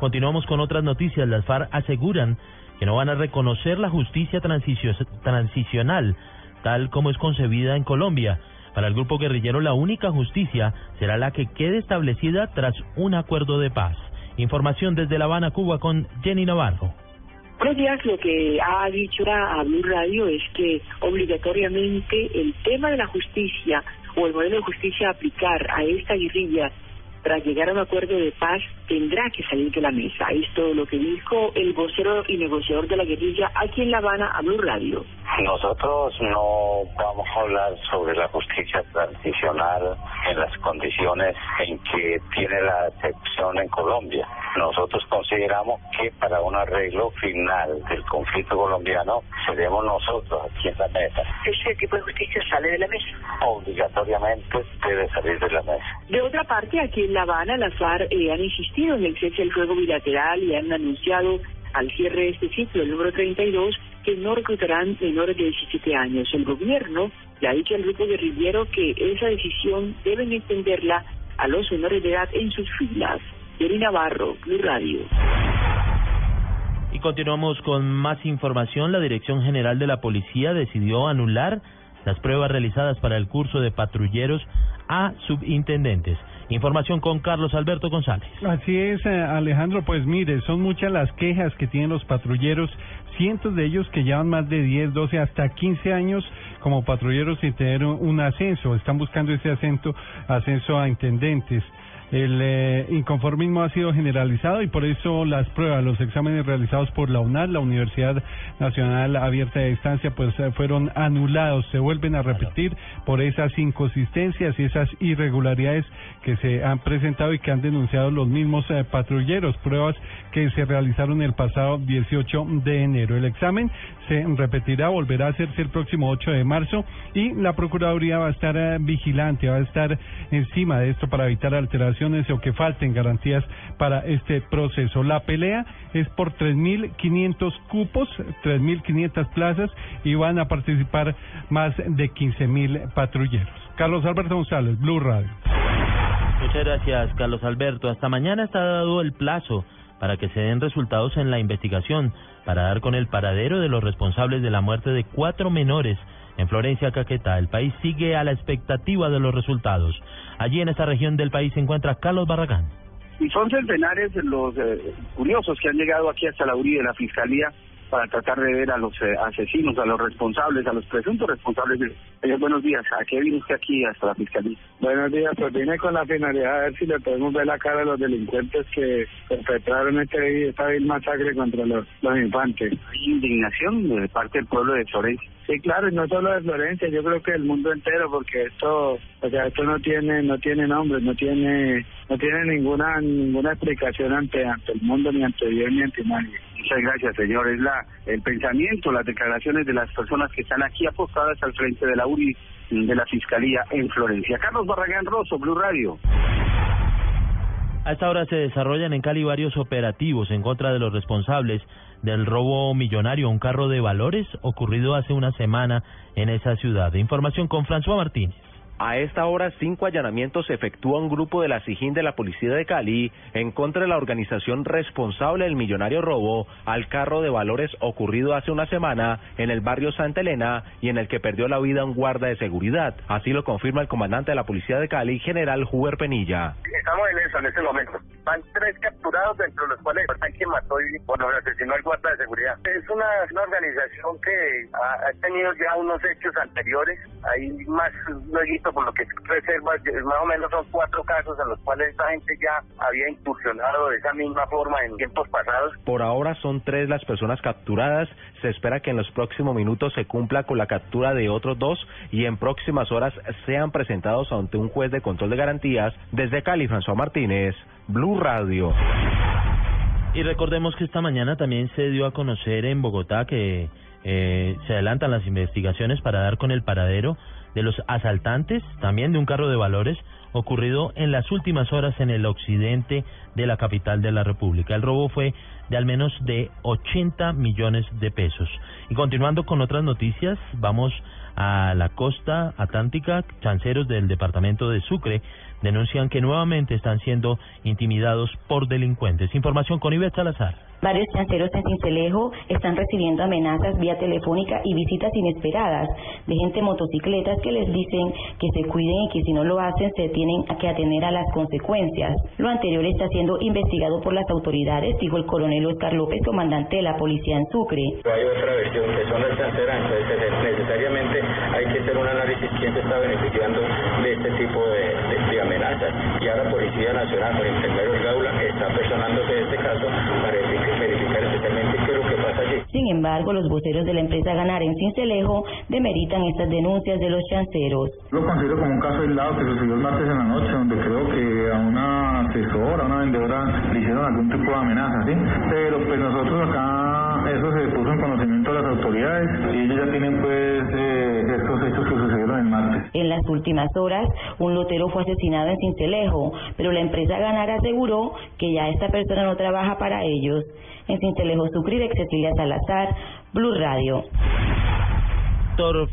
Continuamos con otras noticias. Las FARC aseguran que no van a reconocer la justicia transicional tal como es concebida en Colombia. Para el grupo guerrillero la única justicia será la que quede establecida tras un acuerdo de paz. Información desde La Habana, Cuba con Jenny Navarro. Buenos lo que ha dicho a Blue Radio es que obligatoriamente el tema de la justicia o el modelo de justicia a aplicar a esta guerrilla tras llegar a un acuerdo de paz, tendrá que salir de la mesa. Esto lo que dijo el vocero y negociador de la guerrilla aquí en La Habana a Blue Radio. Nosotros no vamos a hablar sobre la justicia transicional en las condiciones en que tiene la excepción en Colombia. Nosotros consideramos que para un arreglo final del conflicto colombiano seremos nosotros aquí en la mesa. ¿Ese tipo de justicia sale de la mesa? Obligatoriamente debe salir de la mesa. De otra parte, aquí en La Habana, las FARC eh, han insistido en el cese del fuego bilateral y han anunciado al cierre de este ciclo, el número 32, que no reclutarán menores de 17 años. El gobierno le ha dicho al grupo guerrillero que esa decisión deben extenderla a los menores de edad en sus filas. Yeri Navarro, Blue Radio. Y continuamos con más información. La Dirección General de la Policía decidió anular las pruebas realizadas para el curso de patrulleros a subintendentes. Información con Carlos Alberto González. Así es, eh, Alejandro. Pues mire, son muchas las quejas que tienen los patrulleros, cientos de ellos que llevan más de 10, 12, hasta 15 años como patrulleros sin tener un ascenso. Están buscando ese ascenso, ascenso a intendentes. El eh, inconformismo ha sido generalizado y por eso las pruebas, los exámenes realizados por la UNAD, la Universidad Nacional Abierta de Distancia, pues eh, fueron anulados, se vuelven a repetir por esas inconsistencias y esas irregularidades que se han presentado y que han denunciado los mismos eh, patrulleros, pruebas que se realizaron el pasado 18 de enero. El examen se repetirá, volverá a hacerse el próximo 8 de marzo y la Procuraduría va a estar vigilante, va a estar encima de esto para evitar alteraciones o que falten garantías para este proceso. La pelea es por 3.500 cupos, 3.500 plazas y van a participar más de 15.000 patrulleros. Carlos Alberto González, Blue Radio. Muchas gracias, Carlos Alberto. Hasta mañana está dado el plazo para que se den resultados en la investigación para dar con el paradero de los responsables de la muerte de cuatro menores en Florencia, Caquetá. El país sigue a la expectativa de los resultados. Allí en esta región del país se encuentra Carlos Barragán. Y son centenares los eh, curiosos que han llegado aquí hasta la URI de la Fiscalía para tratar de ver a los eh, asesinos, a los responsables, a los presuntos responsables. Eh, buenos días, ¿a qué vino usted aquí hasta la fiscalía? Buenos días, pues vine con la finalidad de ver si le podemos ver la cara a los delincuentes que perpetraron este, esta vil masacre contra los, los infantes. ¿Hay indignación de parte del pueblo de Florencia? Sí, claro, y no solo de Florencia, yo creo que el mundo entero, porque esto, o sea, esto no tiene, no tiene nombre, no tiene, no tiene ninguna, ninguna explicación ante, ante el mundo, ni ante Dios, ni ante nadie. Muchas gracias, señor. Es la, el pensamiento, las declaraciones de las personas que están aquí apostadas al frente de la URI de la Fiscalía en Florencia. Carlos Barragán Rosso, Blue Radio. A esta hora se desarrollan en Cali varios operativos en contra de los responsables del robo millonario, un carro de valores ocurrido hace una semana en esa ciudad. Información con François Martínez. A esta hora, cinco allanamientos efectúa un grupo de la SIGIN de la Policía de Cali en contra de la organización responsable del millonario robo al carro de valores ocurrido hace una semana en el barrio Santa Elena y en el que perdió la vida un guarda de seguridad. Así lo confirma el comandante de la Policía de Cali, general Huber Penilla. Estamos en eso en este momento. Van tres capturados, dentro de los cuales están quien mató y bueno, asesinó al guarda de seguridad. Es una, organización que ha, tenido ya unos hechos anteriores. Hay más por lo que reserva, más o menos son cuatro casos en los cuales esta gente ya había incursionado de esa misma forma en tiempos pasados. Por ahora son tres las personas capturadas. Se espera que en los próximos minutos se cumpla con la captura de otros dos y en próximas horas sean presentados ante un juez de control de garantías desde Cali, François Martínez, Blue Radio. Y recordemos que esta mañana también se dio a conocer en Bogotá que eh, se adelantan las investigaciones para dar con el paradero de los asaltantes, también de un carro de valores, ocurrido en las últimas horas en el occidente de la capital de la República. El robo fue de al menos de 80 millones de pesos. Y continuando con otras noticias, vamos a la costa atlántica. Chanceros del departamento de Sucre denuncian que nuevamente están siendo intimidados por delincuentes. Información con Ivette Salazar. Varios chanceros en Cincelejo están recibiendo amenazas vía telefónica y visitas inesperadas de gente en motocicletas que les dicen que se cuiden y que si no lo hacen se tienen que atener a las consecuencias. Lo anterior está siendo investigado por las autoridades, dijo el coronel Oscar López, comandante de la policía en Sucre. Hay otra versión que son las chanceras, entonces necesariamente hay que hacer un análisis quién se está beneficiando de este tipo de, amenazas. Y ahora Policía Nacional, por el Gaula, está personándose de este caso para verificar especialmente qué es lo que pasa allí. Sin embargo, los voceros de la empresa Ganar en Cincelejo demeritan estas denuncias de los chanceros. Lo considero como un caso aislado que sucedió el martes en la noche, donde creo que a una asesora, a una vendedora le hicieron algún tipo de amenaza, ¿sí? Pero pues nosotros acá, eso se puso en conocimiento de las autoridades y ellos ya tienen pues eh, estos hechos que sucedieron el martes. En las últimas horas, un lotero fue asesinado en Cincelejo, pero la empresa Ganar aseguró que ya esta persona no trabaja para ellos. En Cincelejo Sucre, Cecilia Salazar, Blue Radio.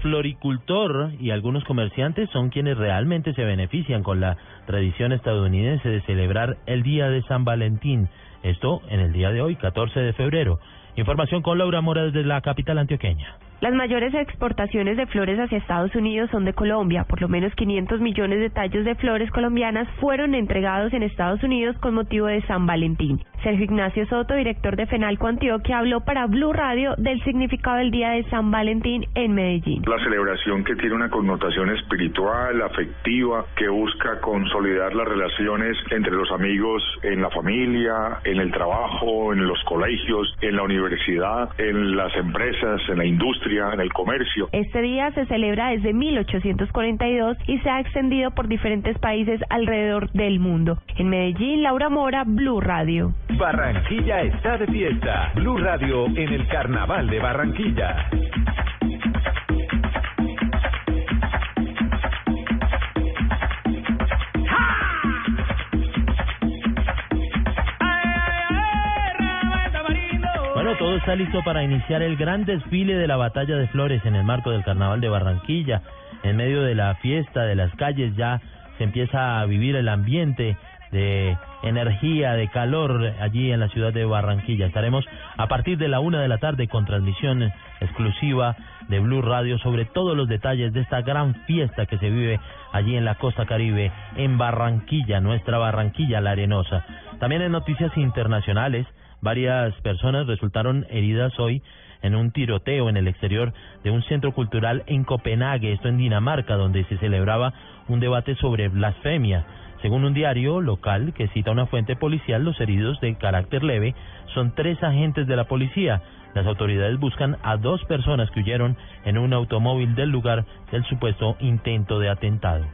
floricultor y algunos comerciantes son quienes realmente se benefician con la tradición estadounidense de celebrar el Día de San Valentín. Esto en el día de hoy, 14 de febrero. Información con Laura Mora desde la capital antioqueña. Las mayores exportaciones de flores hacia Estados Unidos son de Colombia. Por lo menos 500 millones de tallos de flores colombianas fueron entregados en Estados Unidos con motivo de San Valentín. Sergio Ignacio Soto, director de FENALCO Antioquia, habló para Blue Radio del significado del Día de San Valentín en Medellín. La celebración que tiene una connotación espiritual, afectiva, que busca consolidar las relaciones entre los amigos en la familia, en el trabajo, en los colegios, en la universidad, en las empresas, en la industria en el comercio. Este día se celebra desde 1842 y se ha extendido por diferentes países alrededor del mundo. En Medellín, Laura Mora, Blue Radio. Barranquilla está de fiesta. Blue Radio en el Carnaval de Barranquilla. todo está listo para iniciar el gran desfile de la Batalla de Flores en el marco del Carnaval de Barranquilla. En medio de la fiesta de las calles ya se empieza a vivir el ambiente de energía, de calor allí en la ciudad de Barranquilla. Estaremos a partir de la una de la tarde con transmisión exclusiva de Blue Radio sobre todos los detalles de esta gran fiesta que se vive allí en la costa caribe, en Barranquilla, nuestra Barranquilla, la arenosa. También en noticias internacionales, Varias personas resultaron heridas hoy en un tiroteo en el exterior de un centro cultural en Copenhague, esto en Dinamarca, donde se celebraba un debate sobre blasfemia. Según un diario local que cita una fuente policial, los heridos de carácter leve son tres agentes de la policía. Las autoridades buscan a dos personas que huyeron en un automóvil del lugar del supuesto intento de atentado.